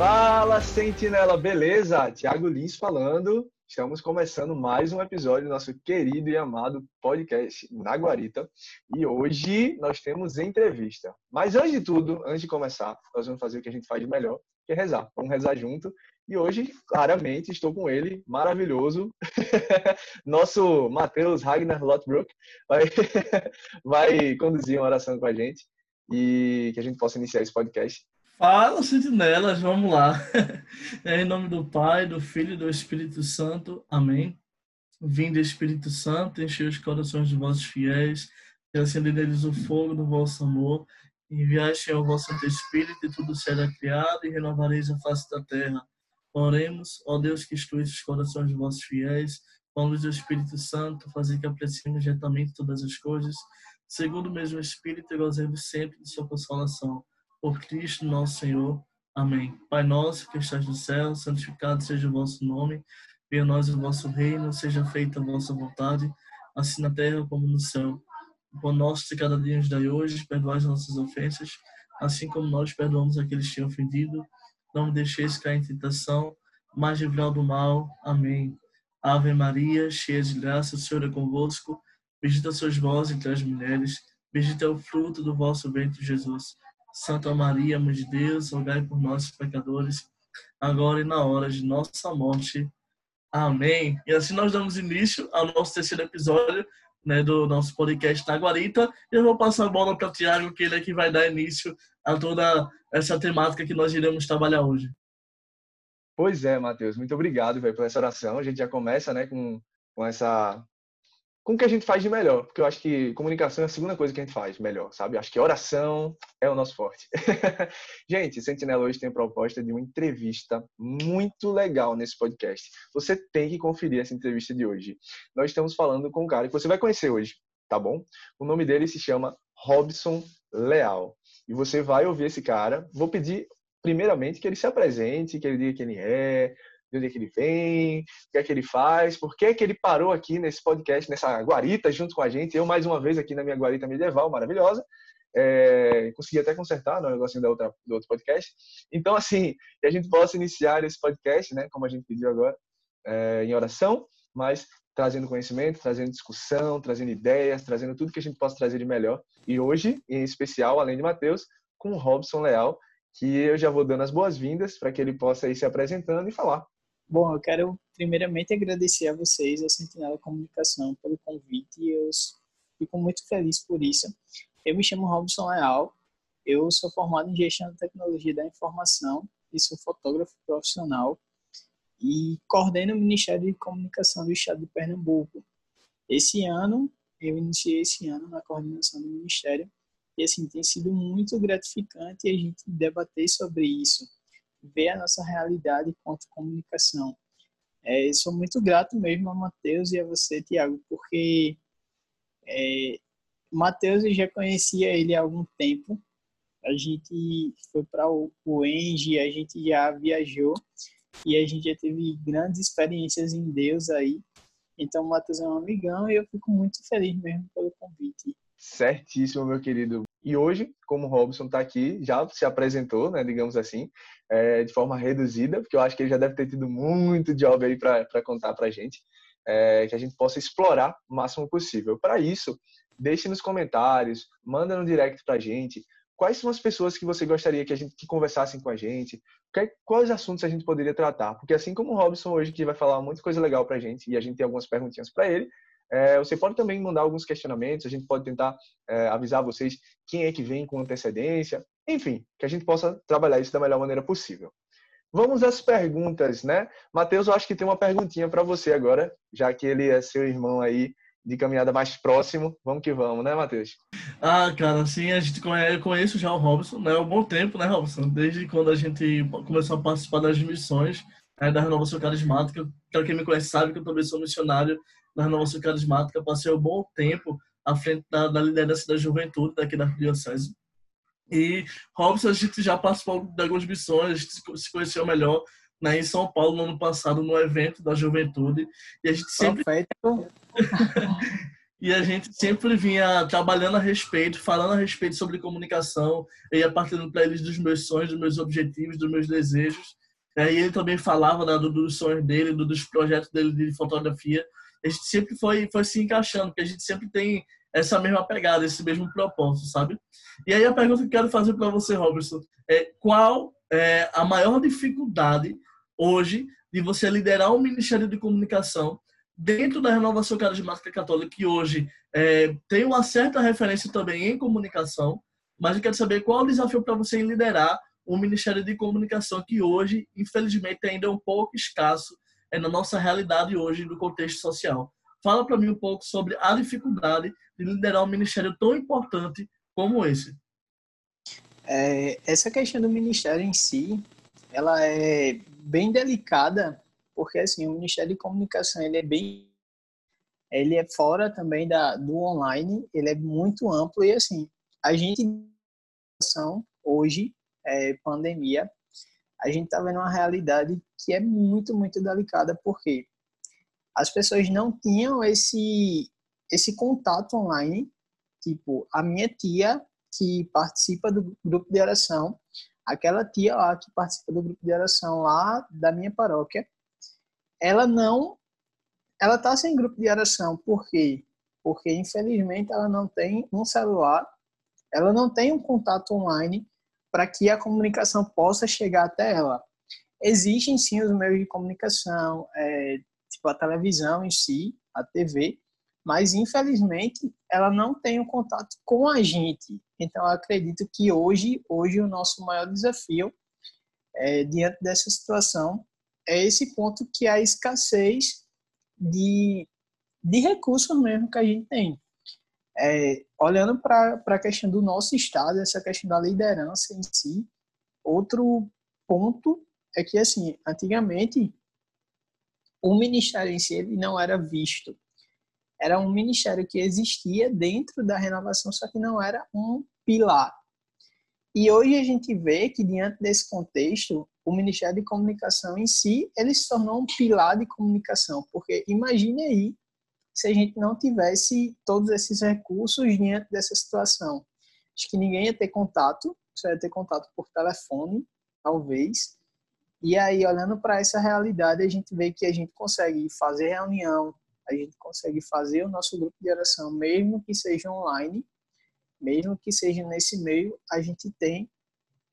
Fala, Sentinela, beleza? Tiago Lins falando. Estamos começando mais um episódio do nosso querido e amado podcast na Guarita. E hoje nós temos entrevista. Mas antes de tudo, antes de começar, nós vamos fazer o que a gente faz de melhor, que é rezar. Vamos rezar junto. E hoje, claramente, estou com ele, maravilhoso, nosso Matheus Ragnar Lotbrook, vai, vai conduzir uma oração com a gente e que a gente possa iniciar esse podcast. Fala, sentinelas, vamos lá. Em nome do Pai, do Filho e do Espírito Santo. Amém. Vinde, Espírito Santo, enche os corações de vossos fiéis e acende neles o fogo do vosso amor. Enviaste ao vosso Espírito e tudo será criado e renovareis a face da terra. Oremos, ó Deus que instruís os corações de vossos fiéis, com a luz do Espírito Santo, fazer que apreciemos retamente todas as coisas, segundo o mesmo Espírito e gozemos sempre de sua consolação por Cristo nosso Senhor. Amém. Pai nosso que estás no céu, santificado seja o vosso nome. Venha a nós o vosso reino, seja feita a vossa vontade, assim na terra como no céu. O pão nosso de cada dia nos dai hoje, perdoai as nossas ofensas, assim como nós perdoamos aqueles que têm ofendido. Não me deixeis cair em tentação, mas livrai do mal. Amém. Ave Maria, cheia de graça, o Senhor é convosco. Bendita sois vós entre as mulheres, bendito é o fruto do vosso ventre, Jesus. Santa Maria, Mãe de Deus, rogai por nós pecadores, agora e na hora de nossa morte. Amém. E assim nós damos início ao nosso terceiro episódio né, do nosso podcast na Guarita. Eu vou passar a bola para o Tiago, que ele é que vai dar início a toda essa temática que nós iremos trabalhar hoje. Pois é, Matheus, muito obrigado véio, por essa oração. A gente já começa né, com, com essa com o que a gente faz de melhor, porque eu acho que comunicação é a segunda coisa que a gente faz melhor, sabe? Acho que oração é o nosso forte. gente, Sentinela hoje tem a proposta de uma entrevista muito legal nesse podcast. Você tem que conferir essa entrevista de hoje. Nós estamos falando com um cara que você vai conhecer hoje, tá bom? O nome dele se chama Robson Leal. E você vai ouvir esse cara. Vou pedir primeiramente que ele se apresente, que ele diga quem ele é, de onde é que ele vem, o que é que ele faz, por que é que ele parou aqui nesse podcast, nessa guarita junto com a gente, eu mais uma vez aqui na minha guarita medieval maravilhosa, é, consegui até consertar no né, negocinho da outra, do outro podcast. Então, assim, que a gente possa iniciar esse podcast, né, como a gente pediu agora, é, em oração, mas trazendo conhecimento, trazendo discussão, trazendo ideias, trazendo tudo que a gente possa trazer de melhor. E hoje, em especial, além de Matheus, com o Robson Leal, que eu já vou dando as boas-vindas para que ele possa ir se apresentando e falar Bom, eu quero primeiramente agradecer a vocês, a Sentinela Comunicação, pelo convite e eu fico muito feliz por isso. Eu me chamo Robson Leal, eu sou formado em Gestão de Tecnologia da Informação e sou fotógrafo profissional e coordeno o Ministério de Comunicação do Estado de Pernambuco. Esse ano, eu iniciei esse ano na coordenação do Ministério e assim, tem sido muito gratificante a gente debater sobre isso ver a nossa realidade quanto comunicação. É, sou muito grato mesmo a Matheus e a você, Tiago, porque é, Matheus eu já conhecia ele há algum tempo. A gente foi para o, Engie, a gente já viajou e a gente já teve grandes experiências em Deus aí. Então, o Matheus é um amigão e eu fico muito feliz mesmo pelo convite. Certíssimo, meu querido. E hoje, como o Robson está aqui, já se apresentou, né, digamos assim, é, de forma reduzida, porque eu acho que ele já deve ter tido muito job aí para contar para a gente, é, que a gente possa explorar o máximo possível. Para isso, deixe nos comentários, manda no direct para a gente, quais são as pessoas que você gostaria que a gente que conversassem com a gente, quais assuntos a gente poderia tratar, porque assim como o Robson hoje que vai falar muita coisa legal para a gente e a gente tem algumas perguntinhas para ele, é, você pode também mandar alguns questionamentos, a gente pode tentar é, avisar vocês quem é que vem com antecedência, enfim, que a gente possa trabalhar isso da melhor maneira possível. Vamos às perguntas, né? Matheus, eu acho que tem uma perguntinha para você agora, já que ele é seu irmão aí de caminhada mais próximo. Vamos que vamos, né, Matheus? Ah, cara, assim, a gente conhece, eu conheço já o Robson, né? Há um bom tempo, né, Robson? Desde quando a gente começou a participar das missões né, da Renovação Carismática. Para quem me conhece sabe que eu também sou missionário na Renovação Carismática, passei um bom tempo à frente da, da liderança da juventude daqui da Diocese. E Robson, a gente já participou de algumas missões, a gente se conheceu melhor né, em São Paulo no ano passado, no evento da juventude. E a gente sempre. e a gente sempre vinha trabalhando a respeito, falando a respeito sobre comunicação, eu ia partindo para eles dos meus sonhos, dos meus objetivos, dos meus desejos. E aí ele também falava né, dos sonhos dele, dos projetos dele de fotografia. A gente sempre foi, foi se encaixando, porque a gente sempre tem essa mesma pegada, esse mesmo propósito, sabe? E aí a pergunta que eu quero fazer para você, Robertson, é qual é a maior dificuldade hoje de você liderar um ministério de comunicação dentro da renovação carismática católica, que hoje é, tem uma certa referência também em comunicação, mas eu quero saber qual o desafio para você em liderar um ministério de comunicação que hoje, infelizmente, ainda é um pouco escasso é, na nossa realidade hoje, no contexto social. Fala para mim um pouco sobre a dificuldade de liderar um ministério tão importante como esse. É, essa questão do ministério em si, ela é bem delicada porque assim o Ministério de Comunicação ele é bem ele é fora também da do online ele é muito amplo e assim a gente hoje é, pandemia a gente está vendo uma realidade que é muito muito delicada porque as pessoas não tinham esse esse contato online tipo a minha tia que participa do grupo de oração aquela tia lá que participa do grupo de oração lá da minha paróquia ela não ela está sem grupo de oração. Por quê? Porque, infelizmente, ela não tem um celular, ela não tem um contato online para que a comunicação possa chegar até ela. Existem, sim, os meios de comunicação, é, tipo a televisão em si, a TV, mas, infelizmente, ela não tem um contato com a gente. Então, eu acredito que hoje, hoje o nosso maior desafio, é, diante dessa situação, é esse ponto que é a escassez de, de recursos mesmo que a gente tem. É, olhando para a questão do nosso estado, essa questão da liderança em si, outro ponto é que, assim, antigamente, o ministério em si ele não era visto. Era um ministério que existia dentro da renovação, só que não era um pilar. E hoje a gente vê que, diante desse contexto, o Ministério de Comunicação em si, ele se tornou um pilar de comunicação, porque imagine aí se a gente não tivesse todos esses recursos diante dessa situação. Acho que ninguém ia ter contato, só ia ter contato por telefone, talvez. E aí, olhando para essa realidade, a gente vê que a gente consegue fazer reunião, a gente consegue fazer o nosso grupo de oração, mesmo que seja online, mesmo que seja nesse meio, a gente tem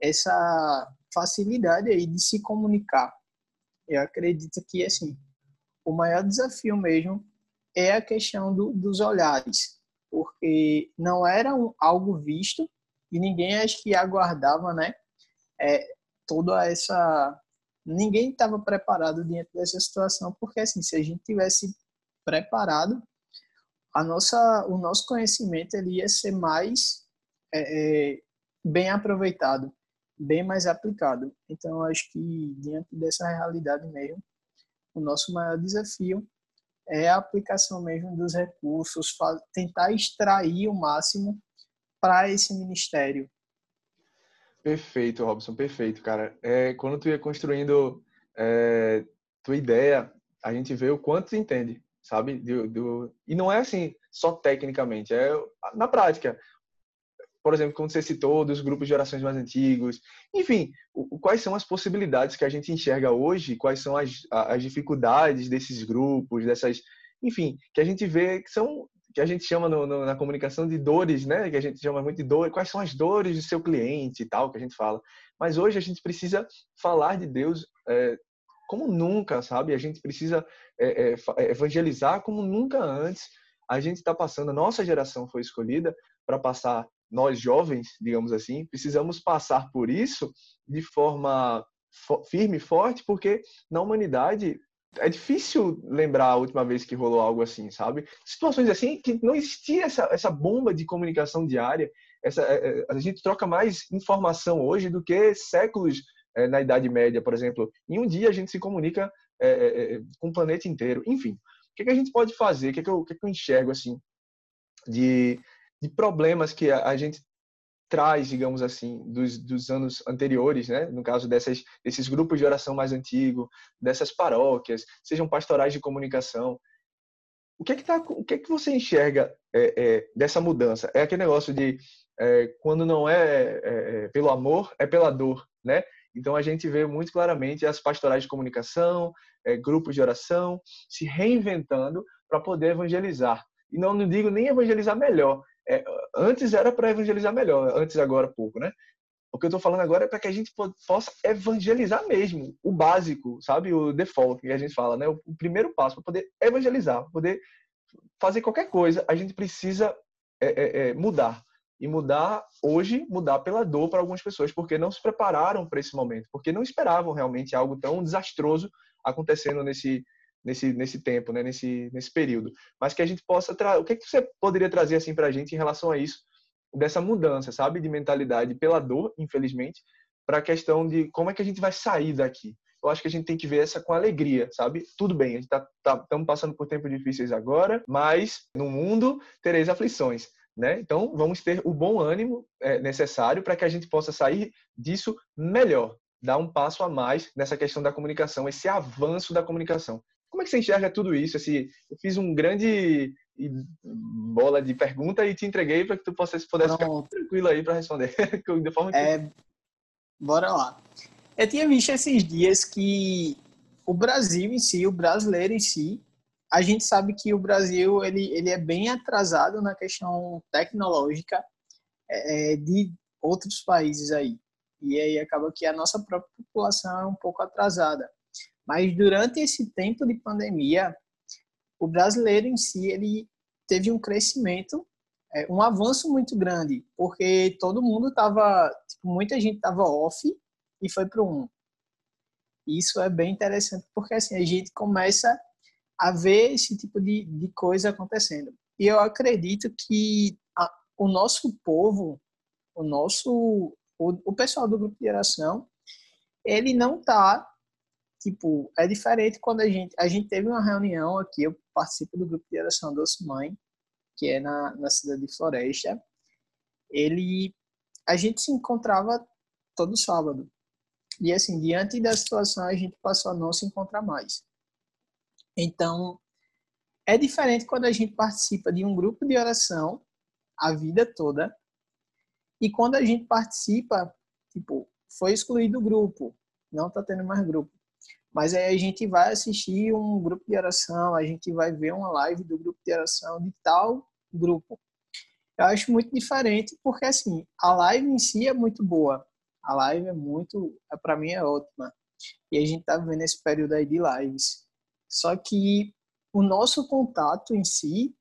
essa facilidade aí de se comunicar. Eu acredito que, assim, o maior desafio mesmo é a questão do, dos olhares, porque não era um, algo visto e ninguém acho que aguardava, né, é, toda essa... Ninguém estava preparado diante dessa situação, porque, assim, se a gente tivesse preparado, a nossa, o nosso conhecimento ele ia ser mais é, é, bem aproveitado bem mais aplicado. Então, acho que diante dessa realidade mesmo, o nosso maior desafio é a aplicação mesmo dos recursos, tentar extrair o máximo para esse ministério. Perfeito, Robson, perfeito, cara. É, quando tu ia construindo é, tua ideia, a gente vê o quanto tu entende, sabe? Do, do... E não é assim só tecnicamente, é na prática por exemplo, como você citou, dos grupos de orações mais antigos. Enfim, quais são as possibilidades que a gente enxerga hoje, quais são as, as dificuldades desses grupos, dessas. Enfim, que a gente vê que são. que a gente chama no, no, na comunicação de dores, né? Que a gente chama muito de dores. Quais são as dores do seu cliente e tal, que a gente fala. Mas hoje a gente precisa falar de Deus é, como nunca, sabe? A gente precisa é, é, evangelizar como nunca antes. A gente está passando, a nossa geração foi escolhida para passar nós jovens, digamos assim, precisamos passar por isso de forma firme e forte, porque na humanidade é difícil lembrar a última vez que rolou algo assim, sabe? Situações assim que não existia essa, essa bomba de comunicação diária. Essa, é, é, a gente troca mais informação hoje do que séculos é, na Idade Média, por exemplo. Em um dia a gente se comunica é, é, com o planeta inteiro. Enfim, o que, que a gente pode fazer? O que, que, eu, o que, que eu enxergo assim de de problemas que a, a gente traz, digamos assim, dos, dos anos anteriores, né? no caso dessas, desses grupos de oração mais antigos, dessas paróquias, sejam pastorais de comunicação. o que é que, tá, o que, é que você enxerga é, é, dessa mudança? É aquele negócio de é, quando não é, é, é, pelo amor, é pela dor, né? Então a gente vê muito claramente as pastorais de comunicação, é, grupos de oração se reinventando para poder evangelizar. E não, não digo nem evangelizar melhor. Antes era para evangelizar melhor, antes agora pouco, né? O que eu estou falando agora é para que a gente possa evangelizar mesmo, o básico, sabe? O default que a gente fala, né? O primeiro passo para poder evangelizar, poder fazer qualquer coisa, a gente precisa é, é, é, mudar. E mudar hoje, mudar pela dor para algumas pessoas, porque não se prepararam para esse momento, porque não esperavam realmente algo tão desastroso acontecendo nesse, nesse, nesse tempo, né? nesse, nesse período. Mas que a gente possa trazer. O que, que você poderia trazer assim para a gente em relação a isso? dessa mudança, sabe, de mentalidade pela dor, infelizmente, para a questão de como é que a gente vai sair daqui. Eu acho que a gente tem que ver essa com alegria, sabe? Tudo bem, a gente tá, tá, passando por tempos difíceis agora, mas no mundo tereis aflições. Né? Então, vamos ter o bom ânimo é, necessário para que a gente possa sair disso melhor, dar um passo a mais nessa questão da comunicação, esse avanço da comunicação. Como é que você enxerga tudo isso? Esse, eu fiz um grande bola de pergunta e te entreguei para que tu pudesse, pudesse ficar tranquilo aí para responder. de forma que... é, bora lá. Eu tinha visto esses dias que o Brasil em si, o brasileiro em si, a gente sabe que o Brasil ele, ele é bem atrasado na questão tecnológica é, é, de outros países aí. E aí acaba que a nossa própria população é um pouco atrasada. Mas durante esse tempo de pandemia, o brasileiro em si ele teve um crescimento, é, um avanço muito grande, porque todo mundo estava, tipo, muita gente estava off e foi para um. Isso é bem interessante, porque assim a gente começa a ver esse tipo de, de coisa acontecendo. E eu acredito que a, o nosso povo, o nosso, o, o pessoal do grupo de oração, ele não está tipo, é diferente quando a gente, a gente teve uma reunião aqui, eu participo do grupo de oração Doce Mãe, que é na, na cidade de Floresta. Ele, a gente se encontrava todo sábado. E assim, diante da situação, a gente passou a não se encontrar mais. Então, é diferente quando a gente participa de um grupo de oração a vida toda e quando a gente participa, tipo, foi excluído o grupo, não tá tendo mais grupo. Mas aí a gente vai assistir um grupo de oração, a gente vai ver uma live do grupo de oração de tal grupo. Eu acho muito diferente porque assim, a live em si é muito boa. A live é muito, para mim é ótima. E a gente tá vivendo esse período aí de lives. Só que o nosso contato em si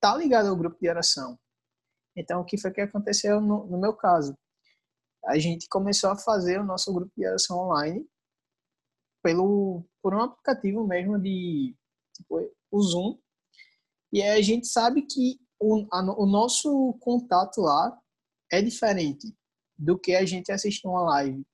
tá ligado ao grupo de oração. Então, o que foi que aconteceu no, no meu caso? A gente começou a fazer o nosso grupo de oração online pelo por um aplicativo mesmo de tipo, o Zoom. E a gente sabe que o, a, o nosso contato lá é diferente do que a gente assistir uma live.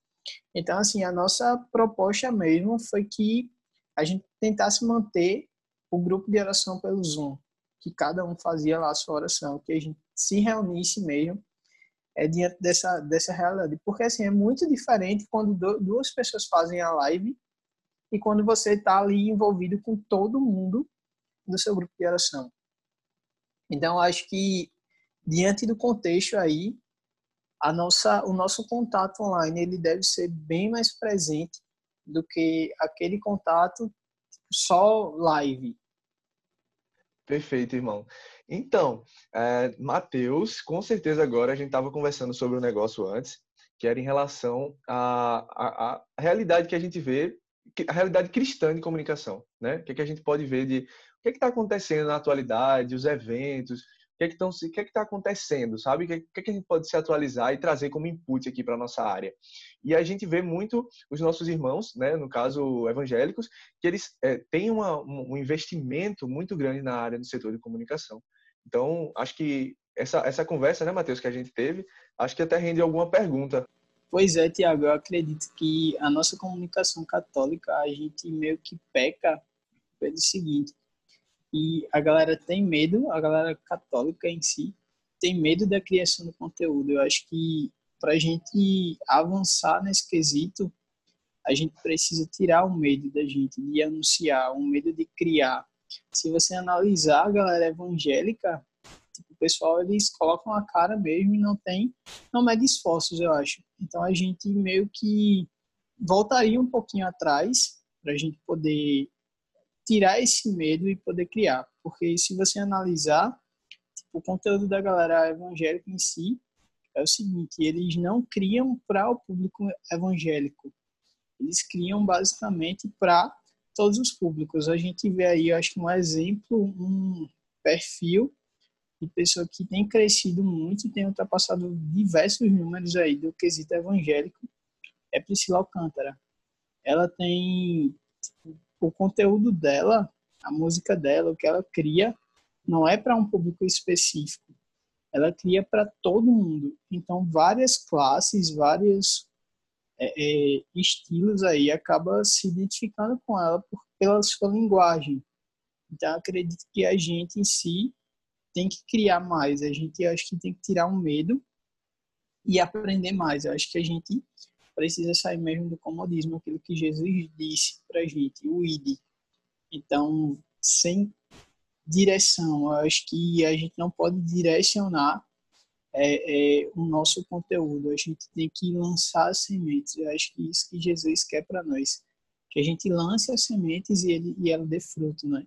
Então, assim, a nossa proposta mesmo foi que a gente tentasse manter o grupo de oração pelo Zoom, que cada um fazia lá a sua oração, que a gente se reunisse mesmo é, diante dessa, dessa realidade. Porque, assim, é muito diferente quando duas pessoas fazem a live e quando você está ali envolvido com todo mundo do seu grupo de oração. Então, acho que diante do contexto aí, a nossa, o nosso contato online ele deve ser bem mais presente do que aquele contato só live. Perfeito, irmão. Então, é, Matheus, com certeza agora a gente estava conversando sobre o um negócio antes, que era em relação à, à, à realidade que a gente vê a realidade cristã de comunicação, né? O que, é que a gente pode ver de o que é está acontecendo na atualidade, os eventos, o que é que estão, o que é que está acontecendo, sabe? O que, que, é que a gente pode se atualizar e trazer como input aqui para nossa área? E a gente vê muito os nossos irmãos, né? No caso evangélicos, que eles é, têm uma, um investimento muito grande na área do setor de comunicação. Então, acho que essa, essa conversa, né, Matheus, que a gente teve, acho que até rende alguma pergunta Pois é, Tiago, eu acredito que a nossa comunicação católica, a gente meio que peca pelo seguinte, e a galera tem medo, a galera católica em si, tem medo da criação do conteúdo. Eu acho que para a gente avançar nesse quesito, a gente precisa tirar o medo da gente de anunciar, o medo de criar. Se você analisar a galera evangélica, o pessoal eles colocam a cara mesmo e não tem, não mede esforços, eu acho. Então a gente meio que voltaria um pouquinho atrás para a gente poder tirar esse medo e poder criar. Porque se você analisar tipo, o conteúdo da galera evangélica em si, é o seguinte, eles não criam para o público evangélico. Eles criam basicamente para todos os públicos. A gente vê aí, eu acho que um exemplo, um perfil de pessoa que tem crescido muito e tem ultrapassado diversos números aí do quesito evangélico, é Priscila Alcântara. Ela tem tipo, o conteúdo dela, a música dela, o que ela cria, não é para um público específico. Ela cria para todo mundo. Então, várias classes, vários é, é, estilos aí acaba se identificando com ela por, pela sua linguagem. Então, acredito que a gente em si tem que criar mais. A gente acho que tem que tirar um medo e aprender mais. Eu acho que a gente precisa sair mesmo do comodismo, aquilo que Jesus disse para gente, o ID. Então, sem direção, eu acho que a gente não pode direcionar é, é, o nosso conteúdo, a gente tem que lançar as sementes. Eu acho que isso que Jesus quer para nós, que a gente lance as sementes e, ele, e ela dê fruto, né?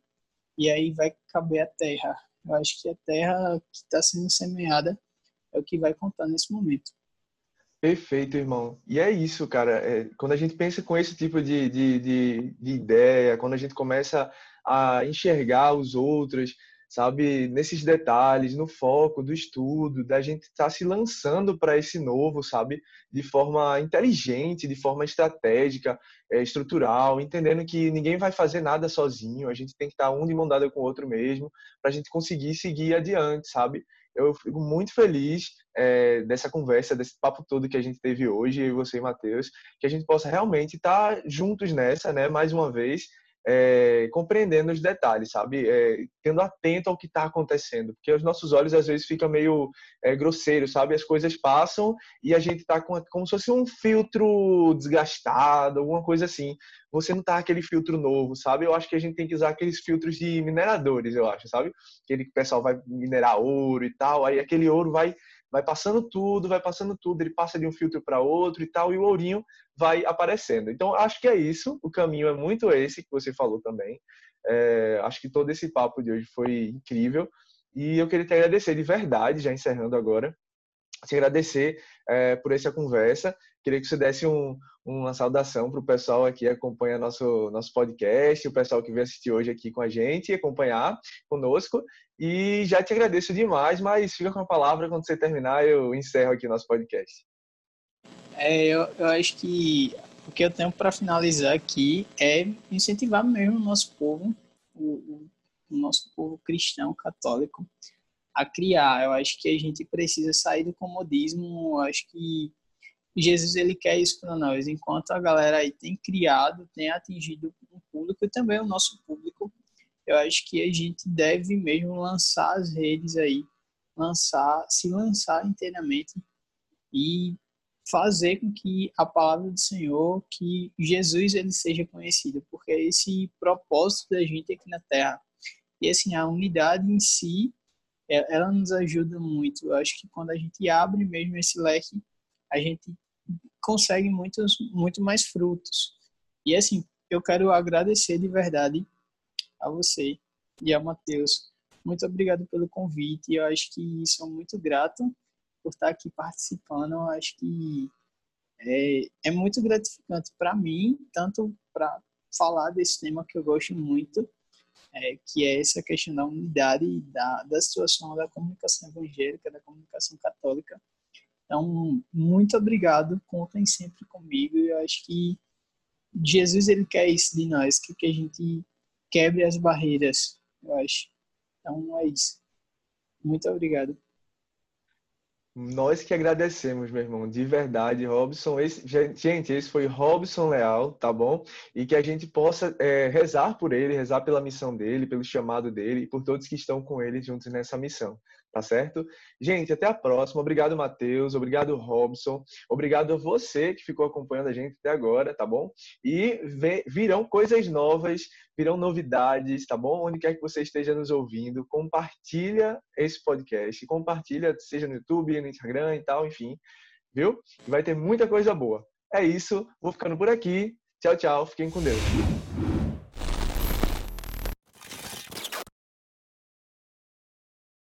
E aí vai caber a terra. Eu acho que a terra que está sendo semeada é o que vai contar nesse momento. Perfeito, irmão. E é isso, cara. É, quando a gente pensa com esse tipo de, de, de, de, ideia, quando a gente começa a enxergar os outros, sabe, nesses detalhes, no foco do estudo, da gente estar tá se lançando para esse novo, sabe, de forma inteligente, de forma estratégica, é, estrutural, entendendo que ninguém vai fazer nada sozinho, a gente tem que estar tá um de mão dada com o outro mesmo, para a gente conseguir seguir adiante, sabe? eu fico muito feliz é, dessa conversa, desse papo todo que a gente teve hoje, eu você e Matheus, que a gente possa realmente estar juntos nessa, né, mais uma vez, é, compreendendo os detalhes, sabe? É, tendo atento ao que está acontecendo, porque os nossos olhos às vezes ficam meio é, grosseiros, sabe? As coisas passam e a gente está com, como se fosse um filtro desgastado, alguma coisa assim. Você não tá aquele filtro novo, sabe? Eu acho que a gente tem que usar aqueles filtros de mineradores, eu acho, sabe? Aquele que o pessoal vai minerar ouro e tal, aí aquele ouro vai vai passando tudo, vai passando tudo, ele passa de um filtro para outro e tal, e o ourinho vai aparecendo. Então, acho que é isso, o caminho é muito esse que você falou também. É, acho que todo esse papo de hoje foi incrível, e eu queria te agradecer de verdade, já encerrando agora, te agradecer é, por essa conversa. Queria que você desse um, uma saudação para o pessoal aqui que acompanha nosso, nosso podcast, o pessoal que veio assistir hoje aqui com a gente, acompanhar conosco. E já te agradeço demais, mas fica com a palavra quando você terminar, eu encerro aqui nosso podcast. É, eu, eu acho que o que eu tenho para finalizar aqui é incentivar mesmo o nosso povo, o, o nosso povo cristão, católico, a criar. Eu acho que a gente precisa sair do comodismo. Eu acho que Jesus ele quer isso para nós. Enquanto a galera aí tem criado, tem atingido o público e também o nosso público, eu acho que a gente deve mesmo lançar as redes aí, lançar, se lançar inteiramente e fazer com que a palavra do Senhor, que Jesus ele seja conhecido, porque é esse propósito da gente aqui na Terra. E assim, a unidade em si, ela nos ajuda muito. Eu acho que quando a gente abre mesmo esse leque, a gente consegue muitos, muito mais frutos. E assim, eu quero agradecer de verdade a você e a Matheus. Muito obrigado pelo convite. Eu acho que sou muito grato por estar aqui participando. Eu acho que é, é muito gratificante para mim, tanto para falar desse tema que eu gosto muito, é, que é essa questão da unidade da, da situação da comunicação evangélica, da comunicação católica. Então, muito obrigado, contem sempre comigo. Eu acho que Jesus ele quer isso de nós, que, que a gente quebre as barreiras, eu acho. Então é isso. Muito obrigado. Nós que agradecemos, meu irmão, de verdade, Robson. Esse, gente, esse foi Robson Leal, tá bom? E que a gente possa é, rezar por ele, rezar pela missão dele, pelo chamado dele e por todos que estão com ele juntos nessa missão, tá certo? Gente, até a próxima. Obrigado, Matheus. Obrigado, Robson. Obrigado a você que ficou acompanhando a gente até agora, tá bom? E virão coisas novas, virão novidades, tá bom? Onde quer que você esteja nos ouvindo, compartilha esse podcast. Compartilha, seja no YouTube, no Instagram e tal, enfim. Viu? Vai ter muita coisa boa. É isso. Vou ficando por aqui. Tchau, tchau. Fiquem com Deus.